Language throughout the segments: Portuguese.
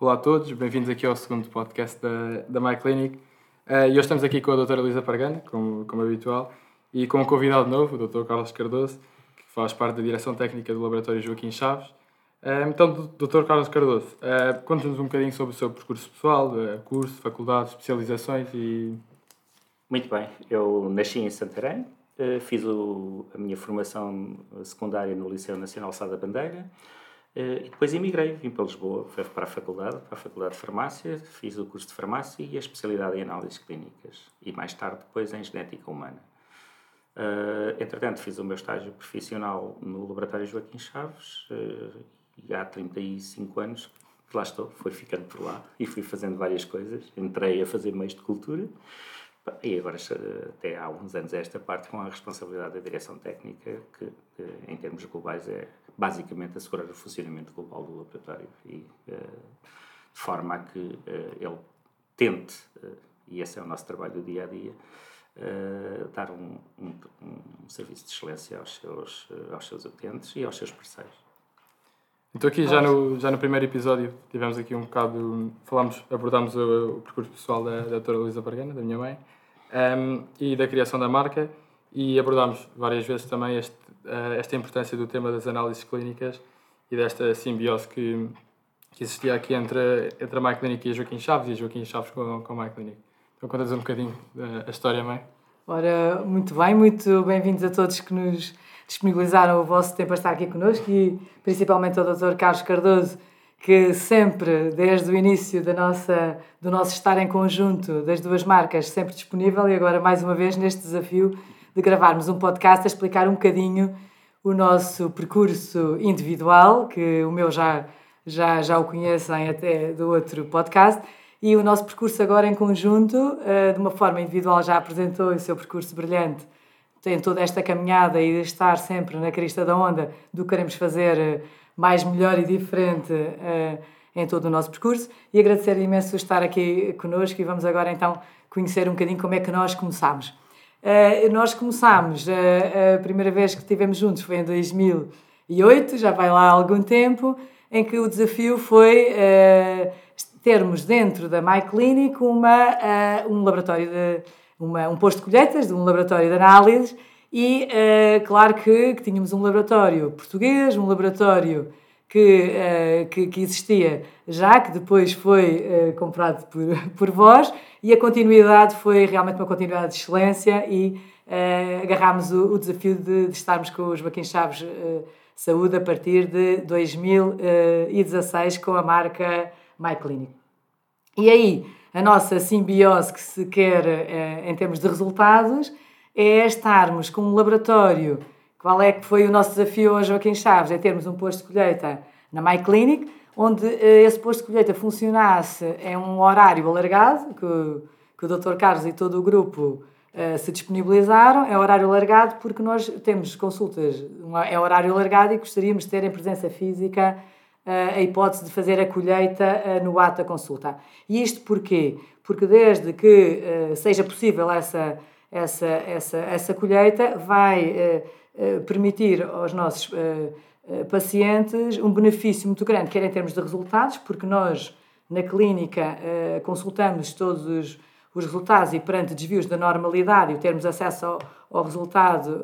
Olá a todos, bem-vindos aqui ao segundo podcast da, da My Clinic. Uh, e hoje estamos aqui com a doutora Elisa Pargana, como, como habitual, e com um convidado novo, o Dr. Carlos Cardoso, que faz parte da direção técnica do Laboratório Joaquim Chaves. Uh, então, Dr. Carlos Cardoso, uh, conte-nos um bocadinho sobre o seu percurso pessoal, curso, faculdade, especializações e... Muito bem, eu nasci em Santarém, fiz o, a minha formação secundária no Liceu Nacional Sá da Bandeira, e depois emigrei, vim para Lisboa, fui para a faculdade, para a faculdade de farmácia, fiz o curso de farmácia e a especialidade em análises clínicas e mais tarde depois em genética humana. Uh, entretanto, fiz o meu estágio profissional no Laboratório Joaquim Chaves uh, e há 35 anos que lá estou, fui ficando por lá e fui fazendo várias coisas. Entrei a fazer meios de cultura e agora, até há uns anos, esta parte com a responsabilidade da direção técnica, que em termos globais é basicamente assegurar o funcionamento global do laboratório e eh, de forma a que eh, ele tente, eh, e esse é o nosso trabalho do dia a dia, dar um, um, um serviço de excelência aos seus, aos seus utentes e aos seus parceiros. Então aqui já no, já no primeiro episódio tivemos aqui um bocado, falámos, abordámos o, o percurso pessoal da, da doutora Luísa Bargana, da minha mãe, um, e da criação da marca, e abordámos várias vezes também este, uh, esta importância do tema das análises clínicas e desta simbiose que, que existia aqui entre, entre a MyClinic e a Joaquim Chaves e a Joaquim Chaves com, com a MyClinic. Então contas um bocadinho a história, mãe? Ora, muito bem, muito bem-vindos a todos que nos disponibilizaram o vosso tempo a estar aqui connosco e principalmente ao Dr. Carlos Cardoso, que sempre, desde o início da nossa, do nosso estar em conjunto das duas marcas, sempre disponível e agora mais uma vez neste desafio de gravarmos um podcast a explicar um bocadinho o nosso percurso individual, que o meu já, já, já o conhecem até do outro podcast, e o nosso percurso agora em conjunto, eh, de uma forma individual, já apresentou o seu percurso brilhante tem toda esta caminhada e estar sempre na crista da onda do que queremos fazer eh, mais, melhor e diferente uh, em todo o nosso percurso. E agradecer imenso estar aqui connosco e vamos agora então conhecer um bocadinho como é que nós começámos. Uh, nós começámos, uh, a primeira vez que estivemos juntos foi em 2008, já vai lá algum tempo, em que o desafio foi termos dentro da MyClinic uma, um laboratório de uma, um posto de colheitas de um laboratório de análises e, uh, claro que, que, tínhamos um laboratório português, um laboratório que, uh, que, que, existia já, que depois foi uh, comprado por, por vós, e a continuidade foi realmente uma continuidade de excelência e agarrámos o, o desafio de, de, estarmos com os Joaquim Chaves Saúde a partir de 2016 com a marca MyClinic. E aí, a nossa simbiose que se quer em termos de resultados é estarmos com um laboratório. Qual é que foi o nosso desafio hoje, Joaquim Chaves? É termos um posto de colheita na MyClinic, onde eh, esse posto de colheita funcionasse em um horário alargado, que, que o Dr. Carlos e todo o grupo uh, se disponibilizaram. É horário alargado porque nós temos consultas, é horário alargado e gostaríamos de ter em presença física a hipótese de fazer a colheita no ato da consulta. E isto porquê? Porque desde que seja possível essa, essa, essa, essa colheita, vai permitir aos nossos pacientes um benefício muito grande, quer em termos de resultados, porque nós na clínica consultamos todos os, os resultados e perante desvios da normalidade e termos acesso ao, ao resultado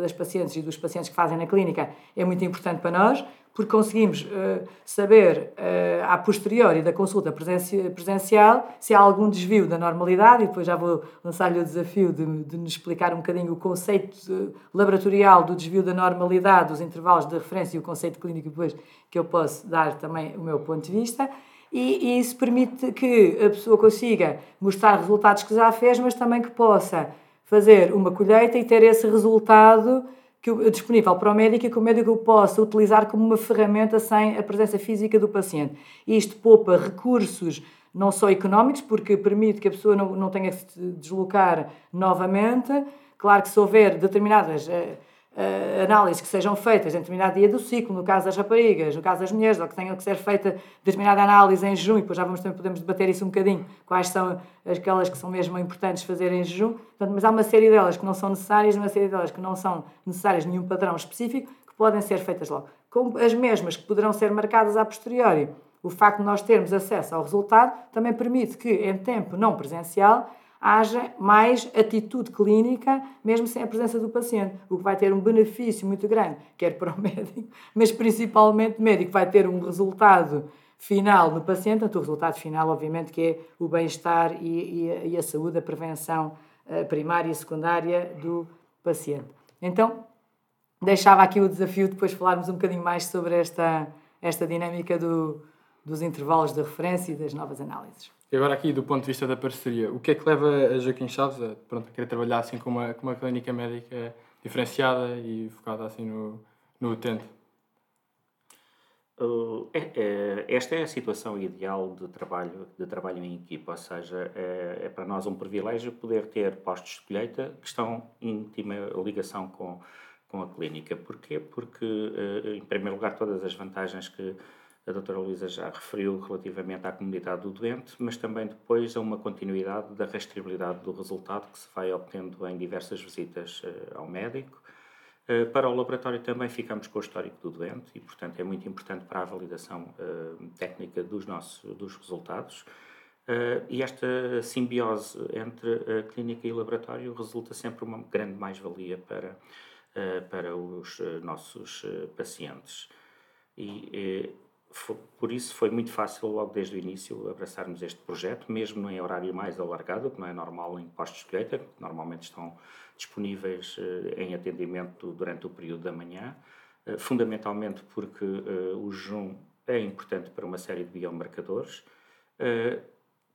das pacientes e dos pacientes que fazem na clínica é muito importante para nós, porque conseguimos uh, saber, uh, a posteriori da consulta presencial, se há algum desvio da normalidade, e depois já vou lançar-lhe o desafio de, de nos explicar um bocadinho o conceito laboratorial do desvio da normalidade, os intervalos de referência e o conceito clínico depois, que eu posso dar também o meu ponto de vista. E, e isso permite que a pessoa consiga mostrar resultados que já fez, mas também que possa fazer uma colheita e ter esse resultado que, disponível para o médico e que o médico possa utilizar como uma ferramenta sem a presença física do paciente. Isto poupa recursos não só económicos, porque permite que a pessoa não, não tenha que se deslocar novamente. Claro que se houver determinadas uh, análises que sejam feitas em determinado dia do ciclo, no caso das raparigas, no caso das mulheres, ou que tenham que ser feita determinada análise em junho, depois já vamos também podemos debater isso um bocadinho, quais são aquelas que são mesmo importantes fazer em jejum, Portanto, mas há uma série delas que não são necessárias, uma série delas que não são necessárias nenhum padrão específico, que podem ser feitas logo. Com as mesmas que poderão ser marcadas a posteriori, o facto de nós termos acesso ao resultado também permite que, em tempo não presencial, haja mais atitude clínica, mesmo sem a presença do paciente, o que vai ter um benefício muito grande, quer para o médico, mas principalmente o médico vai ter um resultado final no paciente, portanto, o resultado final, obviamente, que é o bem-estar e, e, e, a saúde, a prevenção eh, primária e secundária do paciente. Então, deixava aqui o desafio de depois falarmos um bocadinho mais sobre esta, esta dinâmica do, dos intervalos de referência e das novas análises. E agora aqui, do ponto de vista da parceria, o que é que leva a Joaquim Chaves a, pronto, a querer trabalhar assim com uma, com uma clínica médica diferenciada e focada assim no, no utente? Uh, é, é, esta é a situação ideal de trabalho, de trabalho em equipa, ou seja, é, é, para nós um privilégio poder ter postos de colheita que estão em íntima ligação com, com a clínica. Porquê? Porque, uh, em primeiro lugar, todas as vantagens que a doutora Luísa já referiu relativamente à comunidade do doente, mas também depois a uma continuidade da rastreabilidade do resultado que se vai obtendo em diversas visitas uh, ao médico. Uh, para o laboratório também ficamos com o histórico do doente e, portanto, é muito importante para a validação uh, técnica dos nossos dos resultados. e esta simbiose entre a clínica e o laboratório resulta sempre uma grande mais-valia para, para os nossos pacientes. E por isso foi muito fácil logo desde o início abraçarmos este projeto, mesmo em horário mais alargado, que não é normal em postos de colheita, que normalmente estão disponíveis eh, em atendimento durante o período da manhã, eh, fundamentalmente porque eh, o jejum é importante para uma série de biomarcadores.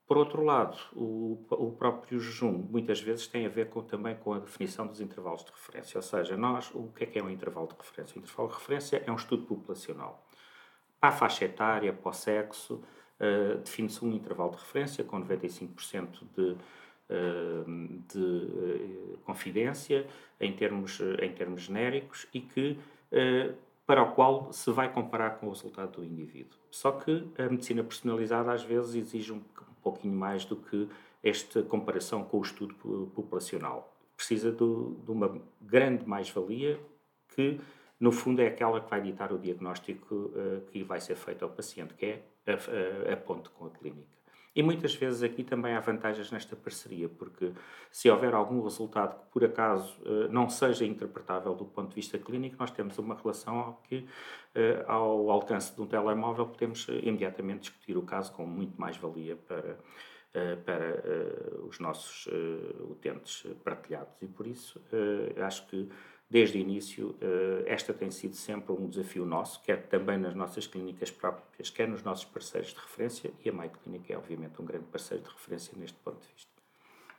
Por outro lado, o, o próprio jejum muitas vezes tem a ver com, também com a definição dos intervalos de referência, ou seja, nós, o que é que é um intervalo de referência? O intervalo de referência é um estudo populacional para a faixa etária, para o sexo, uh, define-se um intervalo de referência com 95% de, uh, de uh, confidência em termos, em termos genéricos e que, para o qual se vai comparar com o resultado do indivíduo. Só que a medicina personalizada às vezes exige um, um pouquinho mais do que esta comparação com o estudo populacional. Precisa do, de uma grande mais-valia que no fundo é aquela que vai ditar o diagnóstico uh, que vai ser feito ao paciente, que é a, a, a ponte com a clínica. E muitas vezes aqui também há vantagens nesta parceria, porque se houver algum resultado que por acaso uh, não seja interpretável do ponto de vista clínico, nós temos uma relação ao que, uh, ao alcance de um telemóvel, podemos imediatamente discutir o caso com muito mais valia para, para os nossos utentes partilhados. E por isso acho que desde o início, eh, esta tem sido sempre um desafio nosso, quer também nas nossas clínicas próprias, quer nos nossos parceiros de referência, e a MyClinic é obviamente um grande parceiro de referência neste ponto de vista.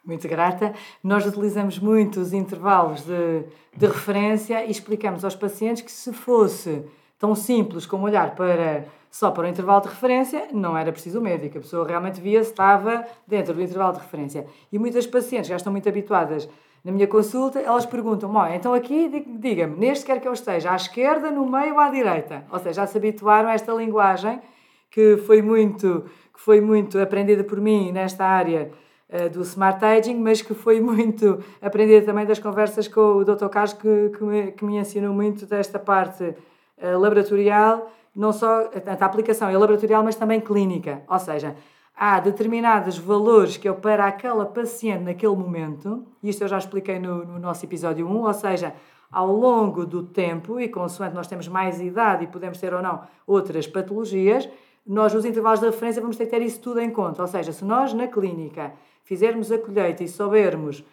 Muito grata. Nós utilizamos muito os intervalos de, de referência e explicamos aos pacientes que se fosse tão simples como olhar para só para o intervalo de referência, não era preciso médico. A pessoa realmente via se estava dentro do intervalo de referência. E muitas pacientes já estão muito habituadas na minha consulta, elas perguntam: Mãe, então aqui diga-me, neste quer que eu esteja, à esquerda, no meio ou à direita? Ou seja, já se habituaram a esta linguagem que foi muito, que foi muito aprendida por mim nesta área uh, do Smart Aging, mas que foi muito aprendida também das conversas com o Dr. Carlos, que, que, me, que me ensinou muito desta parte uh, laboratorial, não só a aplicação é laboratorial, mas também clínica. Ou seja, há determinados valores que eu para aquela paciente naquele momento, isto eu já expliquei no, no nosso episódio 1, ou seja, ao longo do tempo, e consoante nós temos mais idade e podemos ter ou não outras patologias, nós nos intervalos de referência vamos ter que ter isso tudo em conta. Ou seja, se nós na clínica fizermos a colheita e soubermos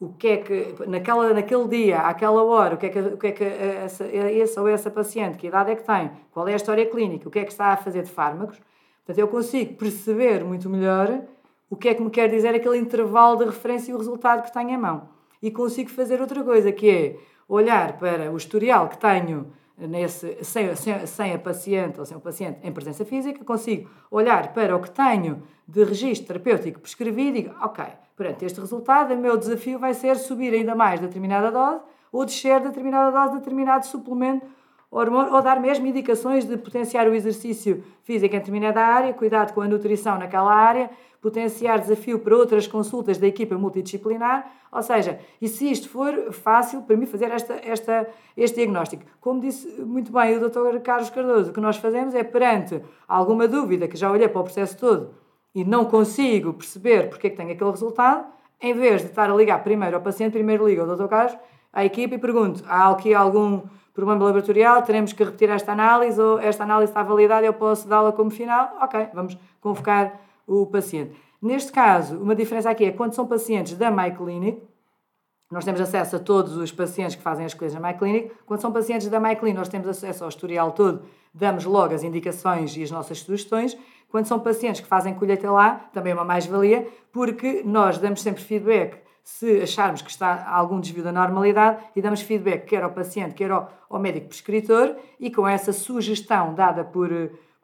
o que é que, naquela, naquele dia, àquela hora, o que é que, o que, é que essa, esse ou essa paciente, que idade é que tem, qual é a história clínica, o que é que está a fazer de fármacos, Portanto, eu consigo perceber muito melhor o que é que me quer dizer aquele intervalo de referência e o resultado que tenho em mão. E consigo fazer outra coisa, que é olhar para o historial que tenho nesse, sem, sem, sem a paciente ou sem o paciente em presença física, consigo olhar para o que tenho de registro terapêutico prescrevido e digo, ok, perante este resultado, o meu desafio vai ser subir ainda mais determinada dose ou descer determinada dose de determinado suplemento ou dar mesmo indicações de potenciar o exercício físico em determinada área, cuidado com a nutrição naquela área, potenciar desafio para outras consultas da equipa multidisciplinar, ou seja, e se isto for fácil para mim fazer esta, esta, este diagnóstico. Como disse muito bem o Dr. Carlos Cardoso, o que nós fazemos é perante alguma dúvida, que já olhei para o processo todo e não consigo perceber porque é que tenho aquele resultado, em vez de estar a ligar primeiro ao paciente, primeiro ligo ao Dr. Carlos, à equipe e pergunto, há aqui algum problema laboratorial, teremos que repetir esta análise ou esta análise está validada, eu posso dá-la como final? Ok, vamos convocar o paciente. Neste caso, uma diferença aqui é quando são pacientes da MyClinic, nós temos acesso a todos os pacientes que fazem as coisas na MyClinic. Quando são pacientes da MyClinic, nós temos acesso ao historial todo, damos logo as indicações e as nossas sugestões. Quando são pacientes que fazem colheita lá, também é uma mais-valia, porque nós damos sempre feedback se acharmos que está algum desvio da normalidade e damos feedback quer ao paciente, quer ao, ao médico prescritor e com essa sugestão dada por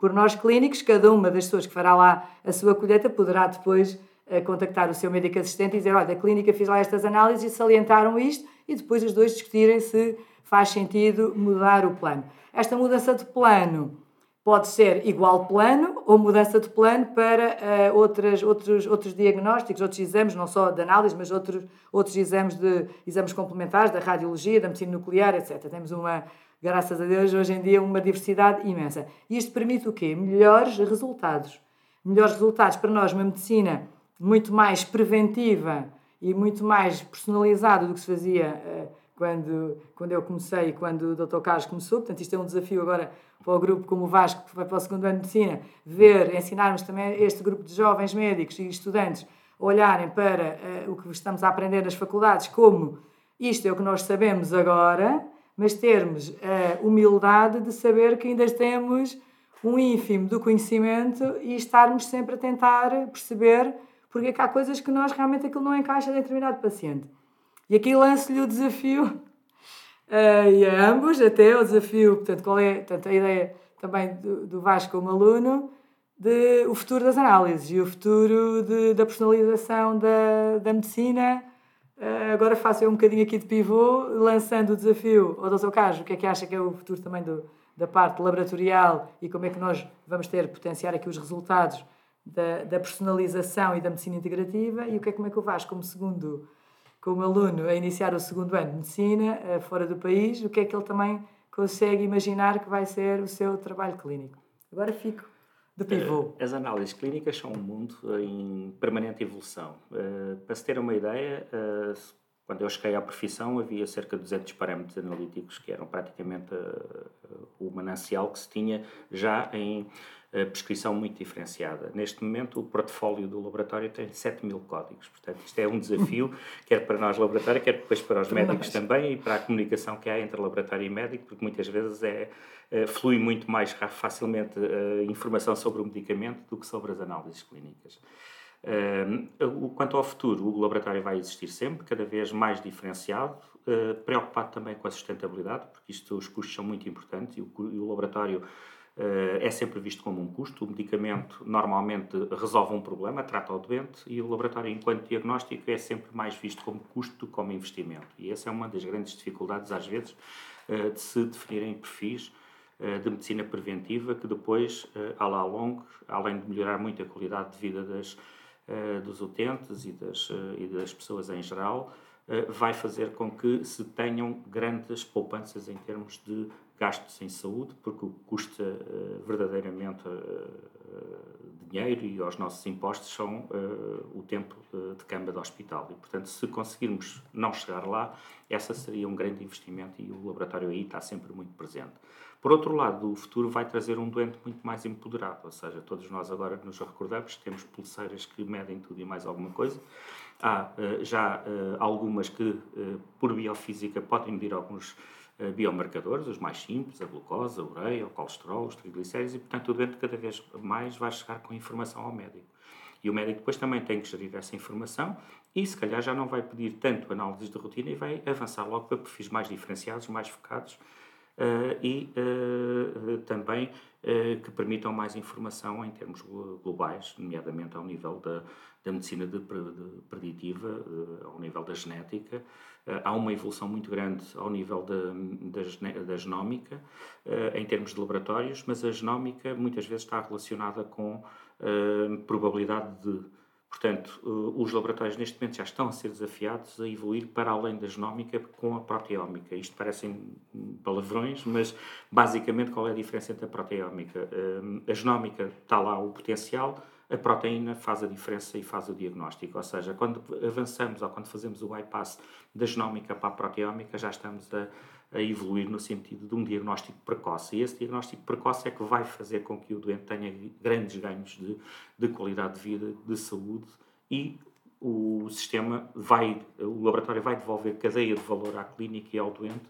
por nós clínicos, cada uma das pessoas que fará lá a sua colheita poderá depois uh, contactar o seu médico assistente e dizer: Olha, a clínica fez lá estas análises e salientaram isto, e depois os dois discutirem se faz sentido mudar o plano. Esta mudança de plano pode ser igual plano ou mudança de plano para uh, outras, outros, outros diagnósticos, outros exames, não só de análise, mas outros, outros exames, de, exames complementares da radiologia, da medicina nuclear, etc. Temos uma, graças a Deus, hoje em dia, uma diversidade imensa. E isto permite o quê? Melhores resultados. Melhores resultados para nós, uma medicina muito mais preventiva e muito mais personalizada do que se fazia uh, quando, quando eu comecei e quando o Dr. Carlos começou. Portanto, isto é um desafio agora para o grupo como o Vasco, que vai para o segundo ano de medicina, ver, ensinarmos também este grupo de jovens médicos e estudantes a olharem para uh, o que estamos a aprender nas faculdades como isto é o que nós sabemos agora mas termos a humildade de saber que ainda temos um ínfimo do conhecimento e estarmos sempre a tentar perceber porque é que há coisas que nós realmente aquilo não encaixa em determinado paciente. E aqui lanço-lhe o desafio, uh, e a ambos até, o desafio, portanto, qual é portanto, a ideia também do, do Vasco como aluno, de o futuro das análises e o futuro de, da personalização da, da medicina agora faço eu um bocadinho aqui de pivô, lançando o desafio ao Dr. Carlos, o que é que acha que é o futuro também do, da parte laboratorial e como é que nós vamos ter, potenciar aqui os resultados da, da personalização e da medicina integrativa e o que é como é que eu Vasco, como segundo, como aluno, a iniciar o segundo ano de medicina uh, fora do país, o que é que ele também consegue imaginar que vai ser o seu trabalho clínico. Agora fico de pivô. Eh, as análises clínicas são um mundo em permanente evolução. Eh, para se ter uma ideia, eh, quando eu cheguei à profissão havia cerca de 200 parâmetros analíticos que eram praticamente o manancial que se tinha já em prescrição muito diferenciada. Neste momento, o portfólio do laboratório tem 7 mil códigos. Portanto, isto é um desafio, quer para nós, laboratório, quer depois para os médicos também e para a comunicação que há entre laboratório e médico, porque muitas vezes é eh, flui muito mais facilmente a eh, informação sobre o medicamento do que sobre as análises clínicas. Uh, quanto ao futuro, o laboratório vai existir sempre, cada vez mais diferenciado, uh, preocupado também com a sustentabilidade, porque isto, os custos são muito importantes e o, e o laboratório é sempre visto como um custo. O medicamento normalmente resolve um problema, trata o doente, e o laboratório, enquanto diagnóstico, é sempre mais visto como custo do que como investimento. E essa é uma das grandes dificuldades, às vezes, de se definirem perfis eh, de medicina preventiva que depois, eh, a lá longo, além de melhorar muito a qualidade de vida das, eh, dos utentes e das, e das pessoas em geral, vai fazer com que se tenham grandes poupanças em termos de gastos em saúde, porque custa verdadeiramente dinheiro e aos nossos impostos são o tempo de cama de hospital. E, portanto, se conseguirmos não chegar lá, essa seria um grande investimento e o laboratório aí está sempre muito presente. Por outro lado, o futuro vai trazer um doente muito mais empoderado, ou seja, todos nós agora nos recordamos, temos pulseiras que medem tudo e mais alguma coisa. Há uh, já uh, algumas que, uh, por biofísica, podem medir alguns biomarcadores, os mais simples, a glucose, a ureia, o colesterol, os triglicéridos, e, portanto, o doente cada vez mais vai chegar com informação ao médico. E o médico depois também tem que gerir essa informação e, se calhar, já não vai pedir tanto análises de rotina e vai avançar logo para perfis mais diferenciados, mais focados uh, e uh, também que permitam mais informação em termos globais, nomeadamente ao nível da, da medicina de, preditiva, ao nível da genética. Há uma evolução muito grande ao nível da, da, da genómica, em termos de laboratórios, mas a genómica muitas vezes está relacionada com probabilidade de Portanto, eh, os laboratórios neste momento já estão a ser desafiados a evoluir para além da genómica com a proteómica. Isto parecem palavrões, mas basicamente qual é a diferença entre a proteómica? Eh, a genómica está lá o potencial, a proteína faz a diferença e faz o diagnóstico. Ou seja, quando avançamos ou quando fazemos o bypass da genómica para a proteómica, já estamos a, a evoluir no sentido de um diagnóstico precoce. E esse diagnóstico precoce é que vai fazer com que o doente tenha grandes ganhos de, de qualidade de vida, de saúde e o sistema vai, o laboratório vai devolver cadeia de valor à clínica e ao doente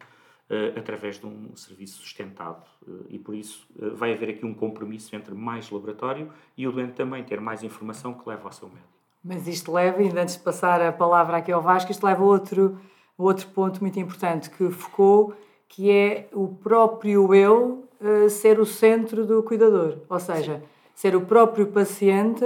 uh, através de um serviço sustentado. Uh, e por isso uh, vai haver aqui um compromisso entre mais laboratório e o doente também ter mais informação que leva ao seu médico. Mas isto leva, ainda antes de passar a palavra aqui ao Vasco, isto leva a outro outro ponto muito importante que focou, que é o próprio eu uh, ser o centro do cuidador. Ou seja, ser o próprio paciente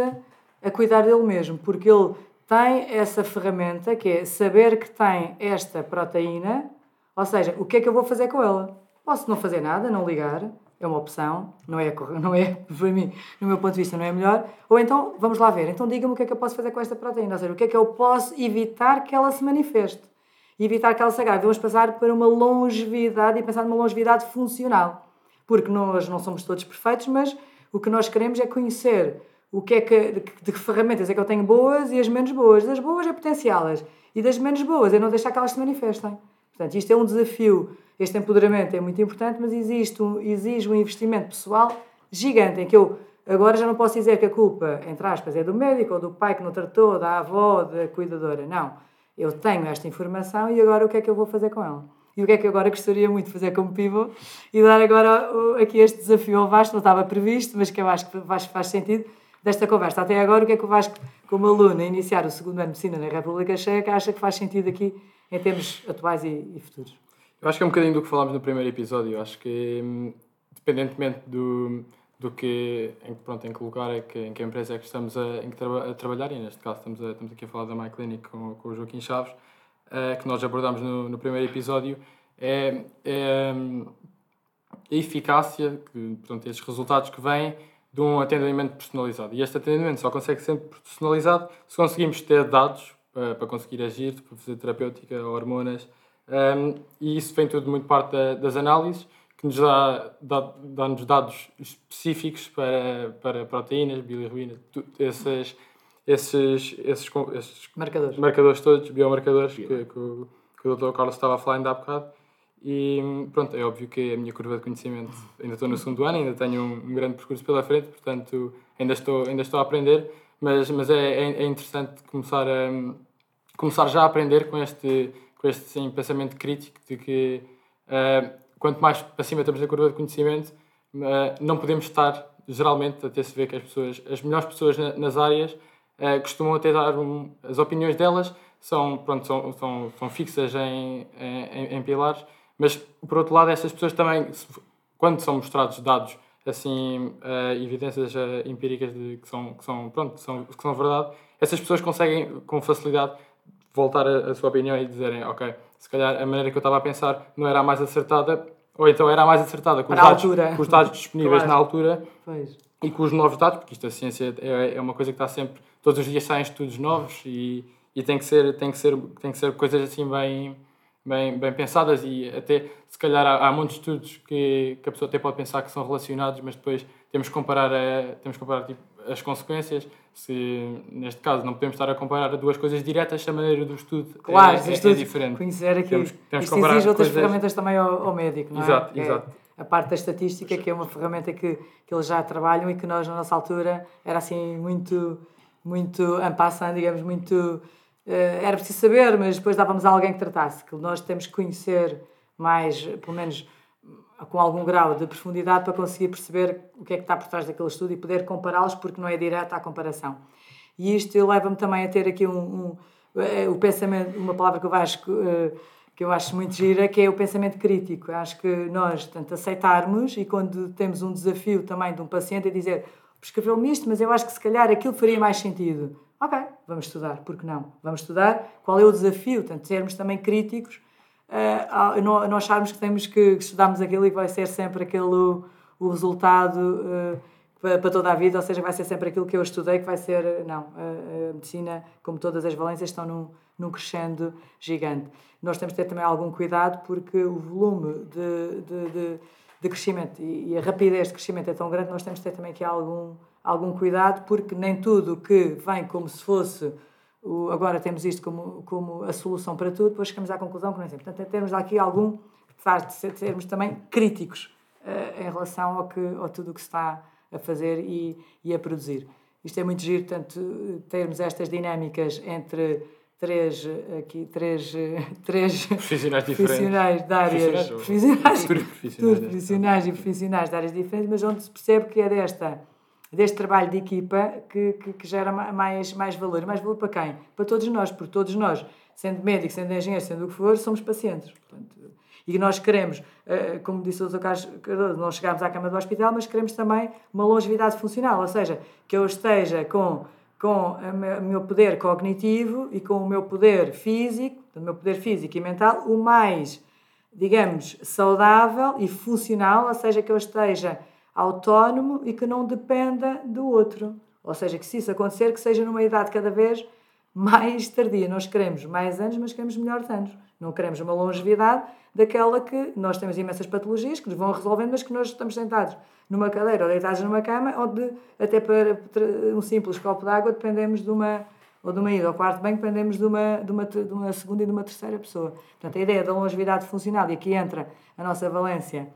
a cuidar dele mesmo, porque ele tem essa ferramenta que é saber que tem esta proteína, ou seja, o que é que eu vou fazer com ela? Posso não fazer nada, não ligar, é uma opção, não é, não é para mim, no meu ponto de vista, não é melhor. Ou então, vamos lá ver, então diga-me o que é que eu posso fazer com esta proteína, ou seja, o que é que eu posso evitar que ela se manifeste e evitar que ela se agrave. Vamos passar para uma longevidade e pensar numa longevidade funcional. Porque nós não somos todos perfeitos, mas o que nós queremos é conhecer o que é que, de, que ferramentas é que eu tenho boas e as menos boas. Das boas é potenciá-las e das menos boas é não deixar que elas se manifestem. Portanto, isto é um desafio. Este empoderamento é muito importante, mas existe um, exige um investimento pessoal gigante em que eu agora já não posso dizer que a culpa, entre aspas, é do médico ou do pai que não tratou, da avó, da cuidadora. Não eu tenho esta informação e agora o que é que eu vou fazer com ela? E o que é que agora gostaria muito de fazer como pivô e dar agora aqui este desafio ao Vasco, não estava previsto, mas que eu acho que faz, faz sentido desta conversa. Até agora, o que é que o Vasco, como aluno, iniciar o segundo ano de Medicina na República Checa, acha que faz sentido aqui em termos atuais e, e futuros? Eu acho que é um bocadinho do que falámos no primeiro episódio. Eu acho que, hum, independentemente do, do que, em, pronto, em que lugar é que, em que empresa é que estamos a, em que a trabalhar, e neste caso estamos, a, estamos aqui a falar da MyClinic com, com o Joaquim Chaves, uh, que nós abordámos no, no primeiro episódio, é, é a eficácia, que, portanto, estes resultados que vêm de um atendimento personalizado. E este atendimento só consegue ser personalizado se conseguimos ter dados uh, para conseguir agir, para fazer terapêutica, hormonas, um, e isso vem tudo muito parte da, das análises, que nos dá, dá, dá-nos dados específicos para, para proteínas, bilirrubina, esses, esses, esses, esses marcadores. marcadores todos, biomarcadores, que, que, o, que o Dr. Carlos estava a falar ainda há bocado. E pronto, é óbvio que a minha curva de conhecimento, ainda estou no segundo ano, ainda tenho um, um grande percurso pela frente, portanto ainda estou, ainda estou a aprender, mas, mas é, é, é interessante começar, a, começar já a aprender com este, com este sim, pensamento crítico de que uh, quanto mais para cima estamos na curva de conhecimento, eh, não podemos estar, geralmente, até se vê que as pessoas, as melhores pessoas nas áreas, eh, costumam até dar um, as opiniões delas são, pronto, são, são, são fixas em, em, em, pilares, mas por outro lado, essas pessoas também, quando são mostrados dados, assim, uh, evidências empíricas de, que, são, que, são, pronto, que, são, que são verdade, essas pessoas conseguem com facilidade voltar a, a sua opinião e dizerem, ok, se calhar a maneira que eu estava a pensar não era a mais acertada, ou então era a mais acertada com os, dados, com os dados disponíveis claro. na altura pois. e com os novos dados, porque isto a ciência é, é uma coisa que está sempre, todos os dias saem estudos novos e, e tem, que ser, tem, que ser, tem que ser coisas assim bem, bem, bem pensadas e até se calhar há, há muitos estudos que, que a pessoa até pode pensar que são relacionados, mas depois temos que comparar, a, temos que comparar tipo, as consequências. Se, neste caso, não podemos estar a comparar duas coisas diretas, a maneira do estudo claro, é, é, é diferente. Conhecer aqui, temos, temos isto exige outras coisas... ferramentas também ao, ao médico, não é? Exato, é? exato. A parte da estatística, que é uma ferramenta que, que eles já trabalham e que nós, na nossa altura, era assim muito, muito ampassando, digamos, muito... Uh, era preciso saber, mas depois dávamos a alguém que tratasse, que nós temos que conhecer mais, pelo menos com algum grau de profundidade para conseguir perceber o que é que está por trás daquele estudo e poder compará-los, porque não é direta a comparação. E isto leva-me também a ter aqui um, um, eh, o pensamento, uma palavra que o Vasco uh, que eu acho muito gira, que é o pensamento crítico. Eu acho que nós, tanto aceitarmos e quando temos um desafio também de um paciente, é dizer, prescreveu-me isto, mas eu acho que se calhar aquilo faria mais sentido. Ok, vamos estudar, porque não? Vamos estudar qual é o desafio, tanto sermos também críticos, uh, não, não acharmos que temos que estudarmos aquilo e vai ser sempre aquele o, resultado uh, para, toda a vida, ou seja, vai ser sempre aquilo que eu estudei que vai ser, não, a, a medicina, como todas as valências, estão num, num crescendo gigante. Nós temos de ter também algum cuidado porque o volume de, de, de, de crescimento e, a rapidez de crescimento é tão grande, nós temos de ter também aqui algum, algum cuidado porque nem tudo que vem como se fosse o, agora temos isto como, como a solução para tudo, depois chegamos à conclusão que não é assim. Portanto, termos aqui algum faz de sermos também críticos uh, em relação ao, que, ao tudo o que se está a fazer e, e a produzir. Isto é muito giro, portanto, termos estas dinâmicas entre três, aqui, três, três profissionais, profissionais de áreas profissionais, profissionais, tudo profissionais e profissionais de áreas diferentes, mas onde se percebe que é desta deste trabalho de equipa que, que, que, gera mais, mais valor. Mais valor para quem? Para todos nós, porque todos nós, sendo médico, sendo engenheiro, sendo o que for, somos pacientes. Portanto, e nós queremos, eh, como disse o Dr. Carlos não chegarmos à cama do hospital, mas queremos também uma longevidade funcional, ou seja, que eu esteja com com o meu poder cognitivo e com o meu poder físico, o meu poder físico e mental, o mais, digamos, saudável e funcional, ou seja, que eu esteja autónomo e que não dependa do outro. Ou seja, que se isso acontecer, que seja numa idade cada vez mais tardia. Nós queremos mais anos, mas queremos melhores anos. Não queremos uma longevidade daquela que nós temos imensas patologias que nos vão resolvendo, mas que nós estamos sentados numa cadeira ou deitados numa cama, onde até para um simples copo de água dependemos de uma ou de uma ida ao quarto bem dependemos de uma, de, uma, de uma segunda e de uma terceira pessoa. Portanto, a ideia da longevidade funcional, e aqui entra a nossa valência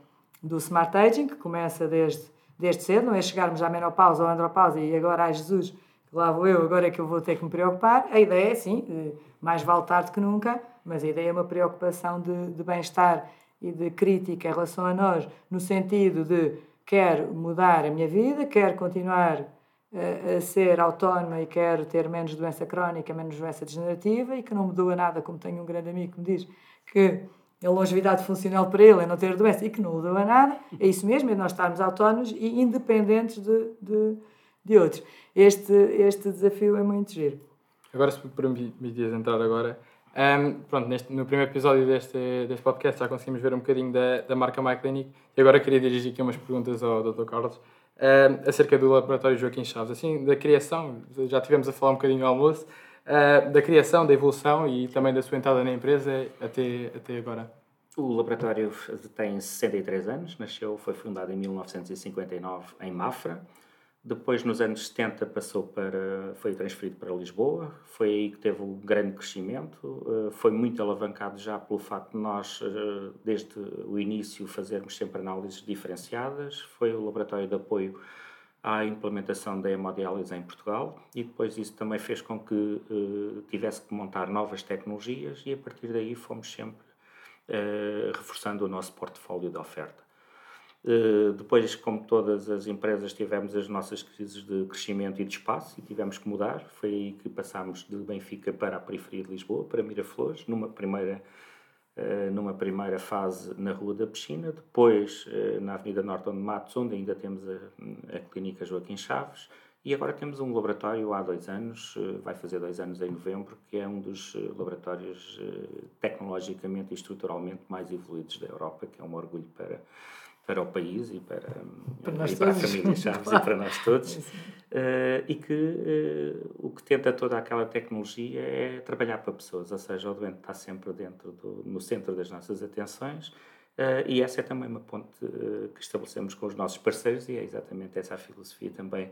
do Smart Aging, que começa desde, desde cedo, não é chegarmos à menopausa ou à andropausa e agora, ai Jesus, lá vou eu, agora é que eu vou ter que me preocupar. A ideia é, sim, mais vale tarde que nunca, mas a ideia é uma preocupação de, de bem-estar e de crítica em relação a nós, no sentido de quero mudar a minha vida, quero continuar a, a ser autónoma e quero ter menos doença crónica, menos doença degenerativa e que não me doa nada, como tenho um grande amigo que me diz que a longevidade funcional para ele é não ter doença e que não lhe doa nada, é isso mesmo, é nós estarmos autónomos e independentes de, de, de outros. Este, este desafio é muito giro. Agora, se me permites entrar agora, um, pronto, neste, no primeiro episódio deste, deste podcast já conseguimos ver um bocadinho da, da marca MyClinic e agora queria dirigir aqui umas perguntas ao Dr. Carlos um, acerca do laboratório Joaquim Chaves, assim, da criação, já tivemos a falar um bocadinho ao almoço, uh, da criação, da evolução e também da sua entrada na empresa até, até agora. O laboratório tem 63 anos, nasceu, foi fundado em 1959 em Mafra, depois, nos anos 70, passou para, foi transferido para Lisboa. Foi aí que teve um grande crescimento. Eh, foi muito alavancado já pelo facto de nós, eh, desde o início, fazermos sempre análises diferenciadas. Foi o laboratório de apoio à implementação da hemodiálise em Portugal e depois isso também fez com que uh, tivesse que montar novas tecnologias e a partir daí fomos sempre uh, reforçando o nosso portfólio de oferta. Eh, depois, como todas as empresas, tivemos as nossas crises de crescimento e de espaço e tivemos que mudar. Foi aí que passámos de Benfica para a periferia de Lisboa, para Miraflores, numa primeira, numa primeira fase na Rua da Piscina, depois eh, na Avenida Norte de Matos, onde ainda temos a, a Clínica Joaquim Chaves, e agora temos um laboratório há dois anos, vai fazer dois anos em novembro, que é um dos laboratórios tecnologicamente e estruturalmente mais evoluídos da Europa, que é um orgulho para para o país e para, para, e para a família Chaves claro. e para nós todos. Uh, e que uh, o que tenta toda aquela tecnologia é trabalhar para pessoas, ou seja, o doente está sempre dentro do, no centro das nossas atenções. Uh, e essa é também uma ponte que estabelecemos com os nossos parceiros, e é exatamente essa a filosofia também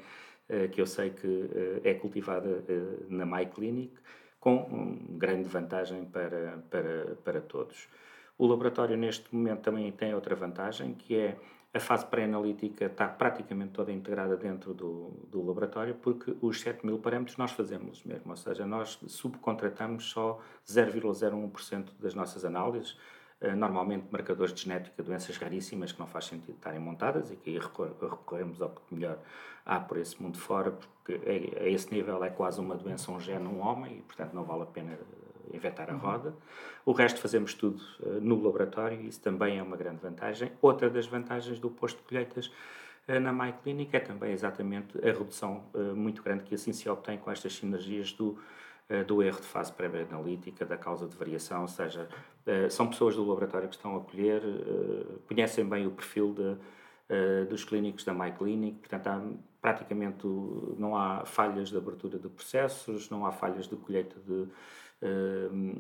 que eu sei que é cultivada na MyClinic, com um, grande vantagem para, para, para todos. O laboratório, neste momento, também tem outra vantagem, que é a fase pré-analítica está praticamente toda integrada dentro do, do laboratório, porque os 7 mil parâmetros nós fazemos mesmo, ou seja, nós subcontratamos só 0,01% das nossas análises, eh, normalmente marcadores de genética, doenças raríssimas que não faz sentido estarem montadas e que aí recorremos ao que melhor há por esse mundo fora, porque a esse nível é quase uma doença, um gene, um homem, e portanto não vale a pena inventar a uhum. roda. O resto fazemos tudo uh, no laboratório e isso também é uma grande vantagem. Outra das vantagens do posto de colheitas uh, na MyClinic é também exatamente a redução uh, muito grande que assim se obtém com estas sinergias do, do erro de fase pré-analítica, da causa de variação, ou seja, são pessoas do laboratório que estão a colher, conhecem bem o perfil de, dos clínicos da MyClinic, portanto há praticamente não há falhas de abertura de processos, não há falhas de colheita de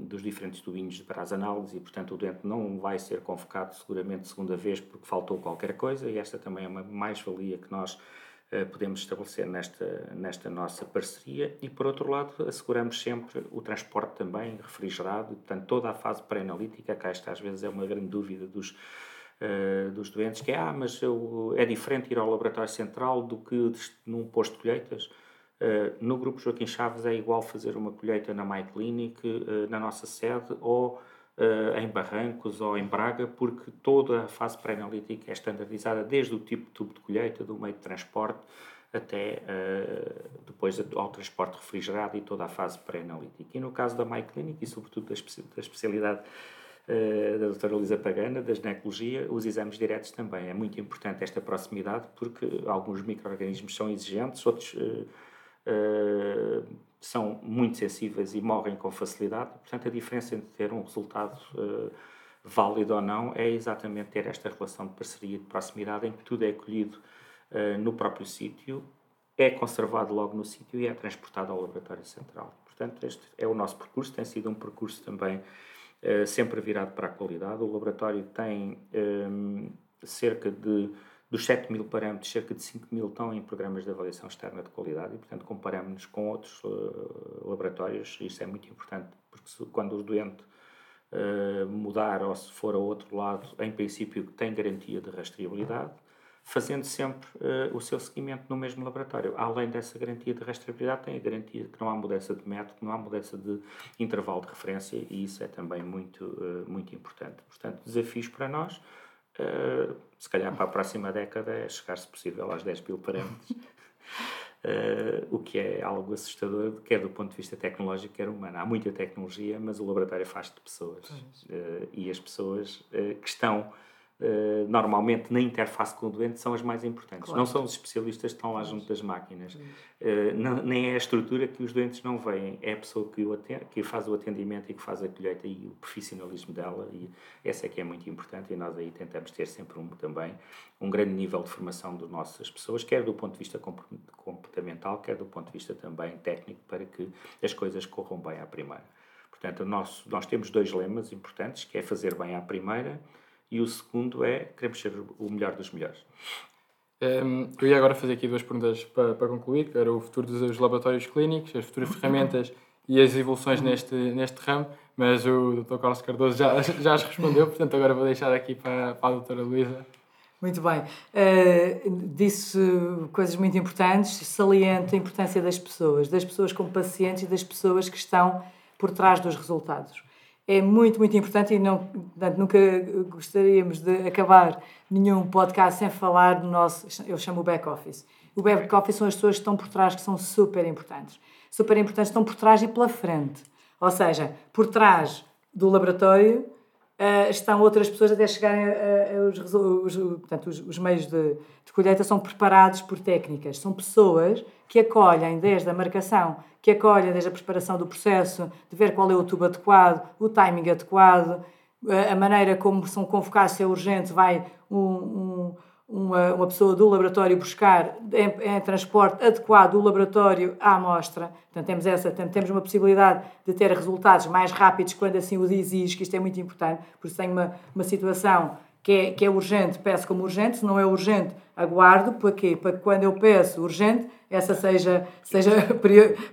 dos diferentes tubinhos para as análises e, portanto, o doente não vai ser convocado seguramente segunda vez porque faltou qualquer coisa e esta também é uma mais-valia que nós uh, podemos estabelecer nesta, nesta nossa parceria e, por outro lado, asseguramos sempre o transporte também refrigerado, portanto, toda a fase pré-analítica, cá esta às vezes é uma grande dúvida dos, Uh, dos doentes, que é, ah, mas eu, é diferente ir ao laboratório central do que num posto de colheitas. Uh, no Grupo Joaquim Chaves é igual fazer uma colheita na MyClinic, uh, na nossa sede, ou uh, em Barrancos ou em Braga, porque toda a fase pré-analítica é standardizada, desde o tipo de tubo de colheita, do meio de transporte, até depois ao transporte refrigerado e toda a fase pré-analítica. E no caso da MyClinic, e sobretudo da especialidade da doutora Luísa Pagana, da ginecologia, os exames diretos também. É muito importante esta proximidade, porque alguns micro-organismos são exigentes, outros uh, são muito sensíveis e morrem com facilidade. Portanto, a diferença entre ter um resultado uh, válido ou não é exatamente ter esta relação de parceria de proximidade em que tudo é colhido uh, no próprio sítio, é conservado logo no sítio e é transportado ao laboratório central. Portanto, este é o nosso percurso, tem sido um percurso também sempre virado para a qualidade. O laboratório tem cerca de dos 7 mil parâmetros, cerca de 5 mil estão em programas de avaliação externa de qualidade e, portanto, comparamos-nos com outros uh, laboratórios. Isso é muito importante, porque se, quando o doente uh, mudar ou se for a outro lado, em princípio, tem garantia de rastreabilidade, fazendo sempre uh, o seu seguimento no mesmo laboratório. Além dessa garantia de rastreabilidade, tem a garantia de que não há mudança de método, não há mudança de intervalo de referência e isso é também muito, muito importante. Portanto, desafios para nós Uh, se calhar para a próxima década é chegar, se possível, aos 10 mil parâmetros. Uh, o que é algo assustador, quer do ponto de vista tecnológico, quer humano. Há muita tecnologia, mas o laboratório faz de pessoas. Uh, e as pessoas que estão Uh, normalmente na interface com o doente são as mais importantes. Claro. Não são os especialistas que estão lá junto das máquinas. Não, nem é a estrutura que os doentes não veem, é a pessoa que, o atende, que faz o atendimento e que faz a colheita e o profissionalismo dela. E essa é que é muito importante e nós aí tentamos ter sempre um, também um grande nível de formação das nossas pessoas, quer do ponto de vista comportamental, quer do ponto de vista também técnico, para que as coisas corram bem à primeira. Portanto, nós, nós temos dois lemas importantes, que é fazer bem à primeira e o segundo é queremos ser o melhor dos melhores. Um, eu ia agora fazer aqui duas perguntas para, para concluir, que era o futuro dos laboratórios clínicos, as futuras ferramentas e as evoluções neste, neste ramo, mas o Dr. Carlos Cardoso já, já as respondeu, portanto agora vou deixar aqui para, para a doutora Luísa. Muito bem. Uh, disse coisas muito importantes, saliente a importância das pessoas, das pessoas como pacientes e das pessoas que estão por trás dos resultados é muito, muito importante e não, portanto, nunca gostaríamos de acabar nenhum podcast sem falar do nosso, eu chamo o back-office. O back-office são as pessoas que estão por trás, que são super importantes. Super importantes, estão por trás e pela frente. Ou seja, por trás do laboratório uh, estão outras pessoas até chegarem a, a, os, os, portanto, os, os meios de, de colheita são preparados por técnicas. São pessoas que acolhem desde a marcação que acolhem desde a preparação do processo, de ver qual é o tubo adequado, o timing adequado, a maneira como são convocados, se é urgente, vai um, um, uma, uma pessoa do laboratório buscar em, em, transporte adequado o laboratório à amostra. Portanto, temos, essa, temos uma possibilidade de ter resultados mais rápidos quando assim o exige, que isto é muito importante, porque se tem uma, uma situação que é, que é urgente, peço como urgente, se não é urgente, aguardo, para quê? Para que quando eu peço urgente, essa seja, seja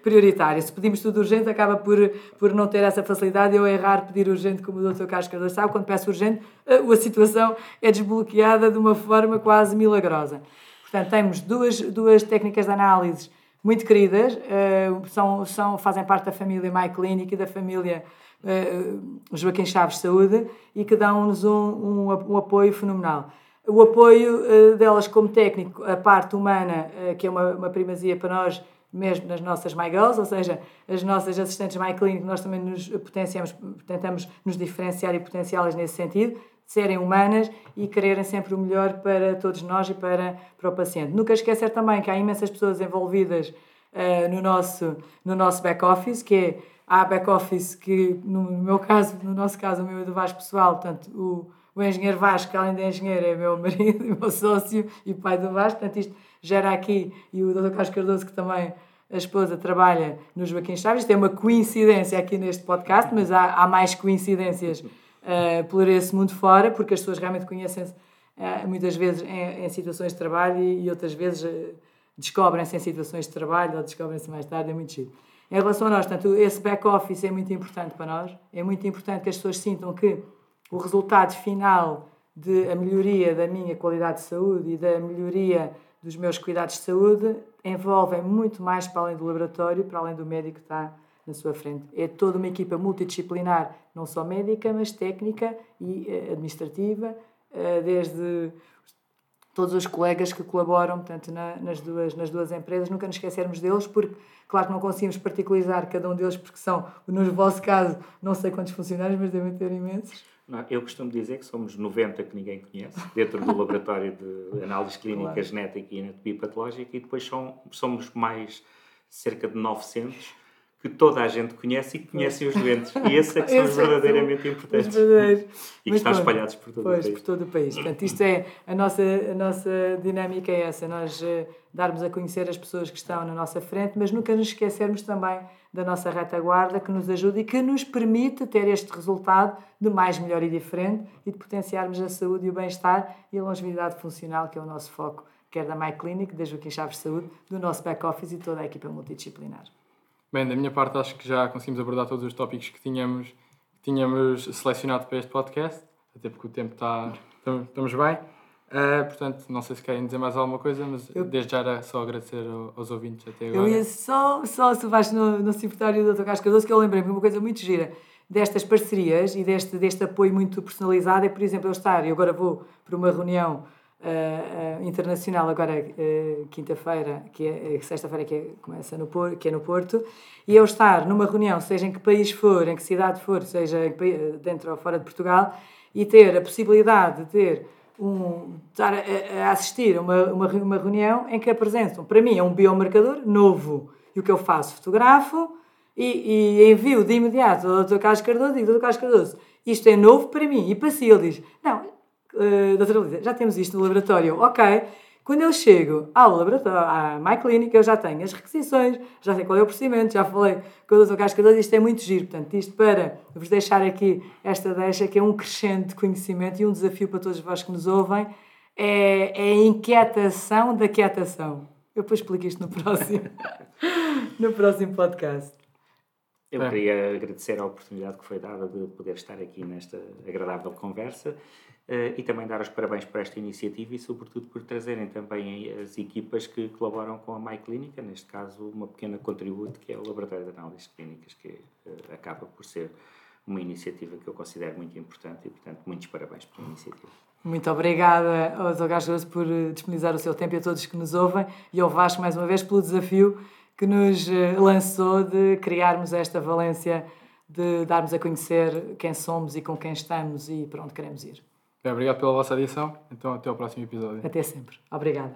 prioritária. Se pedimos tudo urgente, acaba por, por não ter essa facilidade. Eu errar pedir urgente, como o Dr. Carlos Cardoso sabe, quando peço urgente, a situação é desbloqueada de uma forma quase milagrosa. Portanto, temos duas, duas técnicas de análise muito queridas, eh, são, são, fazem parte da família MyClinic e da família eh, Joaquim Chaves Saúde e que dão-nos um, um, um apoio fenomenal. O apoio uh, delas como técnico, a parte humana, uh, que é uma, uma primazia para nós, mesmo nas nossas MyGirls, ou seja, as nossas assistentes MyClinic, nós também nos potenciamos, tentamos nos diferenciar e potenciá-las nesse sentido, serem humanas e quererem sempre o melhor para todos nós e para, para o paciente. Nunca esquecer também que há imensas pessoas envolvidas uh, no nosso, no nosso back-office, que é há back-office que, no meu caso, no nosso caso, o meu é do Vasco pessoal, portanto, o, o engenheiro Vasco, que além de engenheiro é meu marido, meu sócio e pai do Vasco, portanto, isto gera aqui, e o Dr. Carlos Cardoso, que também a esposa trabalha no Joaquim Chaves, isto é uma coincidência aqui neste podcast, mas há, há mais coincidências uh, por esse mundo fora, porque as pessoas realmente conhecem-se uh, muitas vezes em, situações de trabalho e, outras vezes uh, descobrem-se em situações de trabalho ou descobrem-se mais tarde, é muito chido. Em relação a nós, portanto, esse back-office é muito importante para nós. É muito importante que as pessoas sintam que o resultado final de a melhoria da minha qualidade de saúde e da melhoria dos meus cuidados de saúde envolvem muito mais para além do laboratório, para além do médico que está na sua frente. É toda uma equipa multidisciplinar, não só médica, mas técnica e eh, administrativa, eh, desde todos os colegas que colaboram portanto, nas, duas, nas duas empresas, nunca nos esquecermos deles, porque Claro que não conseguimos particularizar cada um deles, porque são, no vosso caso, não sei quantos funcionários, mas devem ter imensos. Não, eu costumo dizer que somos 90 que ninguém conhece, dentro do laboratório de análise clínica, claro. genética e anatomia patológica, e depois são, somos mais cerca de 900 que toda a gente conhece e que conhecem os doentes. E esses é que são os verdadeiramente importantes. Os verdadeiros. E que estão espalhados por todo pois, o país. por todo o país. Portanto, isto é, a nossa, a nossa dinâmica é essa, nós uh, darmos a conhecer as pessoas que estão na nossa frente, mas nunca nos esquecermos também da nossa retaguarda que nos ajuda e que nos permite ter este resultado de mais, melhor e diferente e de potenciarmos a saúde e o bem-estar e a longevidade funcional, que é o nosso foco, quer da MyClinic, da Joaquim Chaves Saúde, do nosso back-office e toda a equipa multidisciplinar. Bem, da minha parte acho que já conseguimos abordar todos os tópicos que tínhamos, que tínhamos selecionado para este podcast, até porque o tempo está. Estamos bem. Uh, portanto, não sei se querem dizer mais alguma coisa, mas eu, desde já era só agradecer aos ouvintes até agora. Eu ia só, só se vais no, no secretário do Dr. Carlos Cardoso, que eu lembrei-me uma coisa muito gira destas parcerias e deste, deste apoio muito personalizado é, por exemplo, eu estar, e agora vou para uma reunião uh, internacional agora uh, quinta-feira, que é sexta-feira que é, começa no Porto, que é no Porto, e eu estar numa reunião, seja em que país for, em que cidade for, seja dentro ou fora de Portugal, e ter a possibilidade de ter um, estar a, a assistir a uma, uma, uma reunião em que apresentam, para mim é um biomarcador novo, e o que eu faço? Fotografo e, e envio de imediato ao Dr. Carlos Cardoso e digo, Dr. Carlos Cardoso, isto é novo para mim. E para si ele diz, não, uh, doutora Luísa, já temos isto no laboratório, ok. Quando eu chego ao laboratório, à MyClinic, eu já tenho as requisições, já sei qual é o procedimento, já falei com o Dr. Cascador, isto é muito giro. Portanto, isto para vos deixar aqui esta deixa, que é um crescente de conhecimento e um desafio para todos vós que nos ouvem, é, é a inquietação da quietação. Eu depois explico isto no próximo, no próximo podcast. Eu queria agradecer a oportunidade que foi dada de poder estar aqui nesta agradável conversa e também dar os parabéns por esta iniciativa e, sobretudo, por trazerem também as equipas que colaboram com a MyClínica, neste caso, uma pequena contributo que é o Laboratório de Análises Clínicas, que uh, acaba por ser uma iniciativa que eu considero muito importante e, portanto, muitos parabéns pela iniciativa. Muito obrigada ao Dr. Gajoso por eh, disponibilizar o seu tempo e a todos que nos ouvem e ao Vasco, mais uma vez, pelo desafio que nos lançou de criarmos esta valência, de darmos a conhecer quem somos e com quem estamos e para onde queremos ir. Obrigado pela vossa adição. Então, até ao próximo episódio. Até sempre. Obrigada.